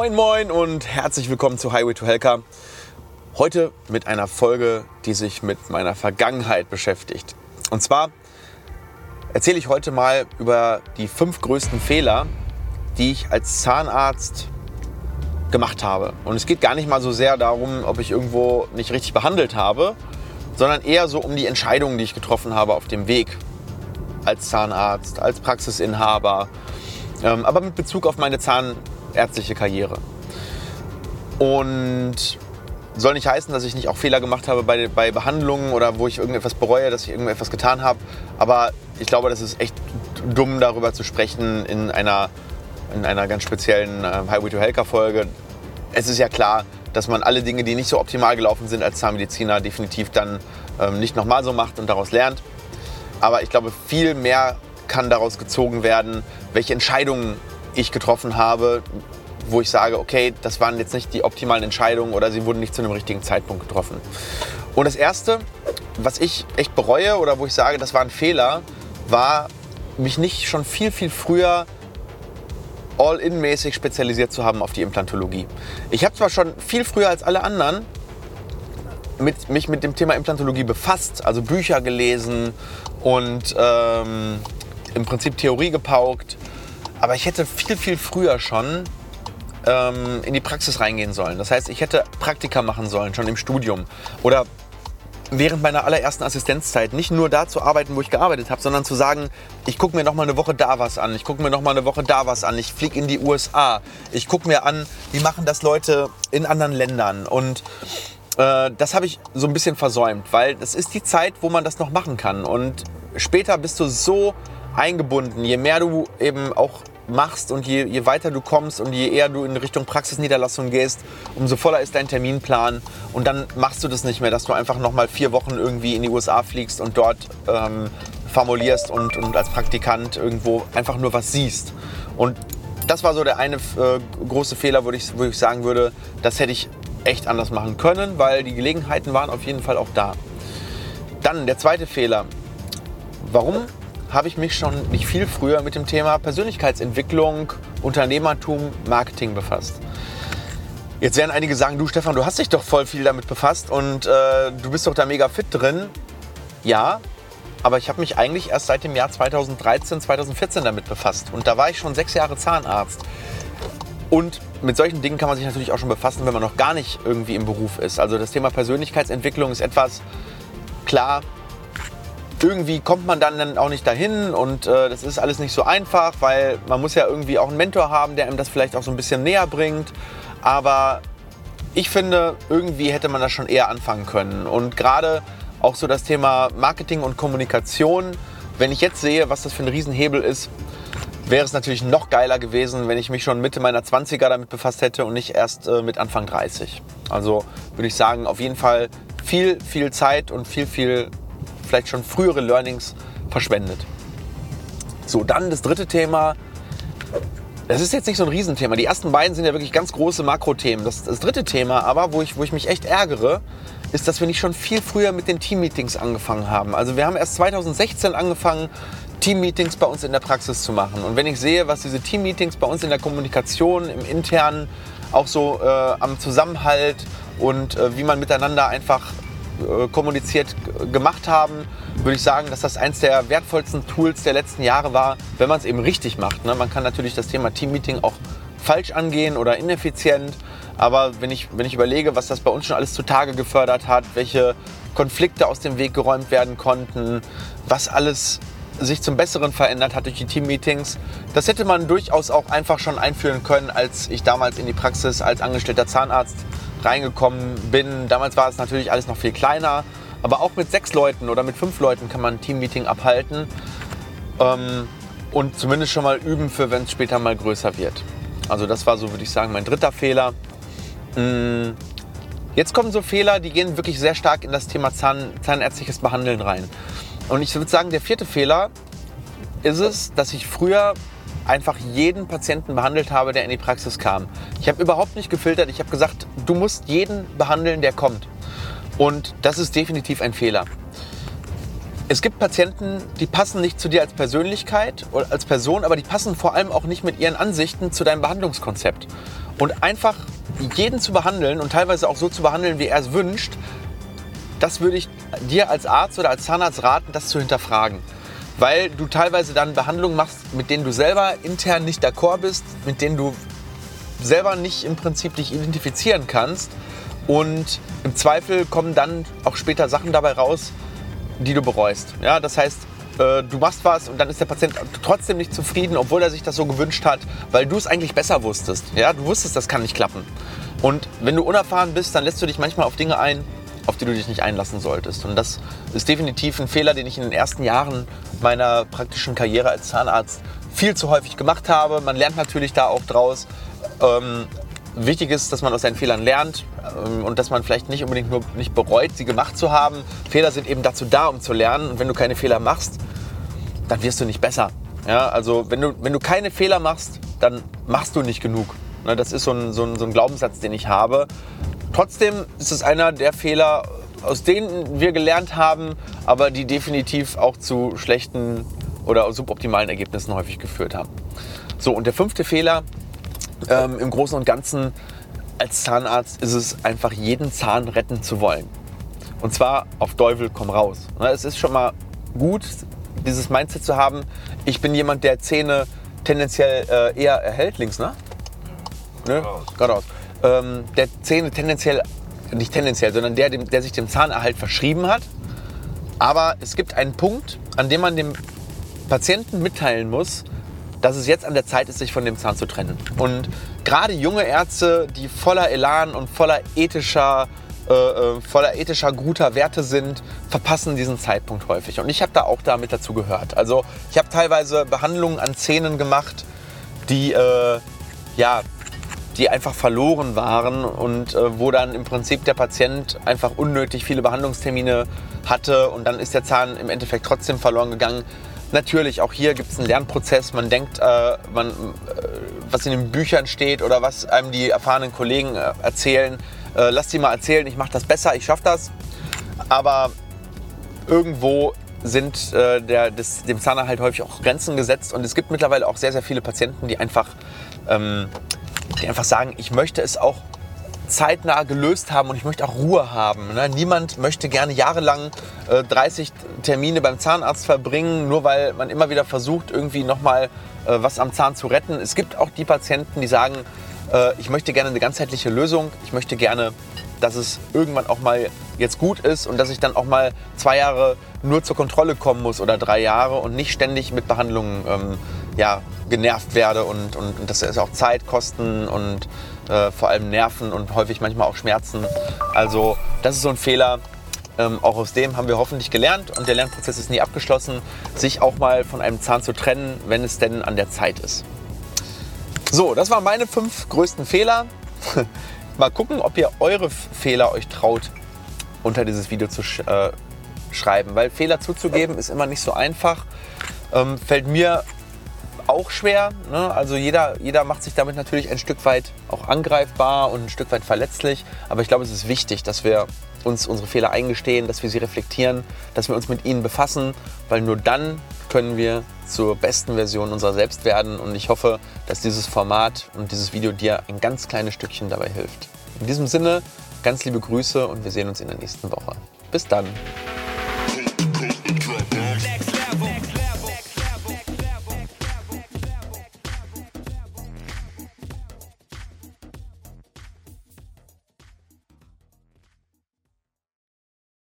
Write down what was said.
Moin Moin und herzlich willkommen zu Highway to Helka. Heute mit einer Folge, die sich mit meiner Vergangenheit beschäftigt. Und zwar erzähle ich heute mal über die fünf größten Fehler, die ich als Zahnarzt gemacht habe. Und es geht gar nicht mal so sehr darum, ob ich irgendwo nicht richtig behandelt habe, sondern eher so um die Entscheidungen, die ich getroffen habe auf dem Weg als Zahnarzt, als Praxisinhaber, ähm, aber mit Bezug auf meine zahnärztliche Karriere. Und soll nicht heißen, dass ich nicht auch Fehler gemacht habe bei, bei Behandlungen oder wo ich irgendetwas bereue, dass ich irgendetwas getan habe. Aber ich glaube, das ist echt dumm, darüber zu sprechen in einer, in einer ganz speziellen äh, Highway to Helka Folge. Es ist ja klar, dass man alle Dinge, die nicht so optimal gelaufen sind als Zahnmediziner, definitiv dann ähm, nicht nochmal so macht und daraus lernt. Aber ich glaube, viel mehr kann daraus gezogen werden, welche Entscheidungen ich getroffen habe, wo ich sage, okay, das waren jetzt nicht die optimalen Entscheidungen oder sie wurden nicht zu einem richtigen Zeitpunkt getroffen. Und das Erste, was ich echt bereue oder wo ich sage, das war ein Fehler, war, mich nicht schon viel, viel früher all-in-mäßig spezialisiert zu haben auf die Implantologie. Ich habe zwar schon viel früher als alle anderen mit, mich mit dem Thema Implantologie befasst, also Bücher gelesen und ähm, im Prinzip Theorie gepaukt, aber ich hätte viel, viel früher schon ähm, in die Praxis reingehen sollen. Das heißt, ich hätte Praktika machen sollen, schon im Studium. Oder während meiner allerersten Assistenzzeit nicht nur da zu arbeiten, wo ich gearbeitet habe, sondern zu sagen, ich gucke mir noch mal eine Woche da was an, ich gucke mir noch mal eine Woche da was an, ich fliege in die USA, ich gucke mir an, wie machen das Leute in anderen Ländern. Und äh, das habe ich so ein bisschen versäumt, weil das ist die Zeit, wo man das noch machen kann. Und später bist du so eingebunden, je mehr du eben auch machst und je, je, weiter du kommst und je eher du in Richtung Praxisniederlassung gehst, umso voller ist dein Terminplan. Und dann machst du das nicht mehr, dass du einfach nochmal vier Wochen irgendwie in die USA fliegst und dort ähm, formulierst und, und als Praktikant irgendwo einfach nur was siehst. Und das war so der eine äh, große Fehler, wo ich, wo ich sagen würde, das hätte ich echt anders machen können, weil die Gelegenheiten waren auf jeden Fall auch da. Dann der zweite Fehler. Warum habe ich mich schon nicht viel früher mit dem Thema Persönlichkeitsentwicklung, Unternehmertum, Marketing befasst. Jetzt werden einige sagen, du Stefan, du hast dich doch voll viel damit befasst und äh, du bist doch da mega fit drin. Ja, aber ich habe mich eigentlich erst seit dem Jahr 2013, 2014 damit befasst. Und da war ich schon sechs Jahre Zahnarzt. Und mit solchen Dingen kann man sich natürlich auch schon befassen, wenn man noch gar nicht irgendwie im Beruf ist. Also das Thema Persönlichkeitsentwicklung ist etwas, klar, irgendwie kommt man dann auch nicht dahin und äh, das ist alles nicht so einfach, weil man muss ja irgendwie auch einen Mentor haben, der einem das vielleicht auch so ein bisschen näher bringt. Aber ich finde, irgendwie hätte man das schon eher anfangen können. Und gerade auch so das Thema Marketing und Kommunikation, wenn ich jetzt sehe, was das für ein Riesenhebel ist, wäre es natürlich noch geiler gewesen, wenn ich mich schon Mitte meiner 20er damit befasst hätte und nicht erst äh, mit Anfang 30. Also würde ich sagen, auf jeden Fall viel, viel Zeit und viel, viel vielleicht schon frühere Learnings verschwendet. So, dann das dritte Thema. Das ist jetzt nicht so ein Riesenthema. Die ersten beiden sind ja wirklich ganz große Makrothemen. Das, das dritte Thema aber, wo ich, wo ich mich echt ärgere, ist, dass wir nicht schon viel früher mit den Teammeetings angefangen haben. Also wir haben erst 2016 angefangen, Teammeetings bei uns in der Praxis zu machen. Und wenn ich sehe, was diese Teammeetings bei uns in der Kommunikation, im internen, auch so äh, am Zusammenhalt und äh, wie man miteinander einfach kommuniziert gemacht haben, würde ich sagen, dass das eins der wertvollsten Tools der letzten Jahre war, wenn man es eben richtig macht. Ne? Man kann natürlich das Thema Teammeeting auch falsch angehen oder ineffizient. Aber wenn ich, wenn ich überlege, was das bei uns schon alles zutage gefördert hat, welche Konflikte aus dem Weg geräumt werden konnten, was alles sich zum Besseren verändert hat durch die Teammeetings, das hätte man durchaus auch einfach schon einführen können, als ich damals in die Praxis als angestellter Zahnarzt reingekommen bin. Damals war es natürlich alles noch viel kleiner, aber auch mit sechs Leuten oder mit fünf Leuten kann man ein Teammeeting abhalten ähm, und zumindest schon mal üben für, wenn es später mal größer wird. Also das war so, würde ich sagen, mein dritter Fehler. Mm, jetzt kommen so Fehler, die gehen wirklich sehr stark in das Thema Zahn, zahnärztliches Behandeln rein. Und ich würde sagen, der vierte Fehler ist es, dass ich früher einfach jeden Patienten behandelt habe, der in die Praxis kam. Ich habe überhaupt nicht gefiltert. Ich habe gesagt, du musst jeden behandeln, der kommt. Und das ist definitiv ein Fehler. Es gibt Patienten, die passen nicht zu dir als Persönlichkeit oder als Person, aber die passen vor allem auch nicht mit ihren Ansichten zu deinem Behandlungskonzept. und einfach jeden zu behandeln und teilweise auch so zu behandeln, wie er es wünscht, das würde ich dir als Arzt oder als Zahnarzt raten, das zu hinterfragen. Weil du teilweise dann Behandlungen machst, mit denen du selber intern nicht d'accord bist, mit denen du selber nicht im Prinzip dich identifizieren kannst. Und im Zweifel kommen dann auch später Sachen dabei raus, die du bereust. Ja, das heißt, äh, du machst was und dann ist der Patient trotzdem nicht zufrieden, obwohl er sich das so gewünscht hat, weil du es eigentlich besser wusstest. Ja, du wusstest, das kann nicht klappen. Und wenn du unerfahren bist, dann lässt du dich manchmal auf Dinge ein, auf die du dich nicht einlassen solltest. Und das ist definitiv ein Fehler, den ich in den ersten Jahren meiner praktischen Karriere als Zahnarzt viel zu häufig gemacht habe. Man lernt natürlich da auch draus. Ähm, wichtig ist, dass man aus seinen Fehlern lernt ähm, und dass man vielleicht nicht unbedingt nur nicht bereut, sie gemacht zu haben. Fehler sind eben dazu da, um zu lernen. Und wenn du keine Fehler machst, dann wirst du nicht besser. Ja, also wenn du, wenn du keine Fehler machst, dann machst du nicht genug. Ne, das ist so ein, so, ein, so ein Glaubenssatz, den ich habe. Trotzdem ist es einer der Fehler, aus denen wir gelernt haben, aber die definitiv auch zu schlechten oder suboptimalen Ergebnissen häufig geführt haben. So, und der fünfte Fehler ähm, im Großen und Ganzen als Zahnarzt ist es einfach, jeden Zahn retten zu wollen. Und zwar auf Teufel komm raus. Es ist schon mal gut, dieses Mindset zu haben. Ich bin jemand, der Zähne tendenziell äh, eher erhält, links, ne? ne? Geradeaus. Ähm, der Zähne tendenziell, nicht tendenziell, sondern der, der sich dem Zahnerhalt verschrieben hat. Aber es gibt einen Punkt, an dem man dem Patienten mitteilen muss, dass es jetzt an der Zeit ist, sich von dem Zahn zu trennen. Und gerade junge Ärzte, die voller Elan und voller ethischer, äh, äh voller ethischer guter Werte sind, verpassen diesen Zeitpunkt häufig. Und ich habe da auch damit dazu gehört. Also ich habe teilweise Behandlungen an Zähnen gemacht, die äh, ja die einfach verloren waren und äh, wo dann im Prinzip der Patient einfach unnötig viele Behandlungstermine hatte und dann ist der Zahn im Endeffekt trotzdem verloren gegangen. Natürlich, auch hier gibt es einen Lernprozess. Man denkt, äh, man, äh, was in den Büchern steht oder was einem die erfahrenen Kollegen äh, erzählen, äh, lass die mal erzählen, ich mache das besser, ich schaffe das. Aber irgendwo sind äh, der, des, dem Zahnerhalt häufig auch Grenzen gesetzt und es gibt mittlerweile auch sehr, sehr viele Patienten, die einfach ähm, die einfach sagen, ich möchte es auch zeitnah gelöst haben und ich möchte auch Ruhe haben. Ne? Niemand möchte gerne jahrelang äh, 30 Termine beim Zahnarzt verbringen, nur weil man immer wieder versucht, irgendwie nochmal äh, was am Zahn zu retten. Es gibt auch die Patienten, die sagen, äh, ich möchte gerne eine ganzheitliche Lösung. Ich möchte gerne, dass es irgendwann auch mal jetzt gut ist und dass ich dann auch mal zwei Jahre nur zur Kontrolle kommen muss oder drei Jahre und nicht ständig mit Behandlungen ähm, ja, genervt werde und, und, und das ist auch Zeit, Kosten und äh, vor allem Nerven und häufig manchmal auch Schmerzen. Also das ist so ein Fehler. Ähm, auch aus dem haben wir hoffentlich gelernt und der Lernprozess ist nie abgeschlossen, sich auch mal von einem Zahn zu trennen, wenn es denn an der Zeit ist. So, das waren meine fünf größten Fehler. mal gucken, ob ihr eure Fehler euch traut, unter dieses Video zu sch äh, schreiben, weil Fehler zuzugeben ist immer nicht so einfach. Ähm, fällt mir auch schwer. Ne? Also jeder, jeder macht sich damit natürlich ein Stück weit auch angreifbar und ein Stück weit verletzlich. Aber ich glaube, es ist wichtig, dass wir uns unsere Fehler eingestehen, dass wir sie reflektieren, dass wir uns mit ihnen befassen, weil nur dann können wir zur besten Version unserer selbst werden. Und ich hoffe, dass dieses Format und dieses Video dir ein ganz kleines Stückchen dabei hilft. In diesem Sinne, ganz liebe Grüße und wir sehen uns in der nächsten Woche. Bis dann.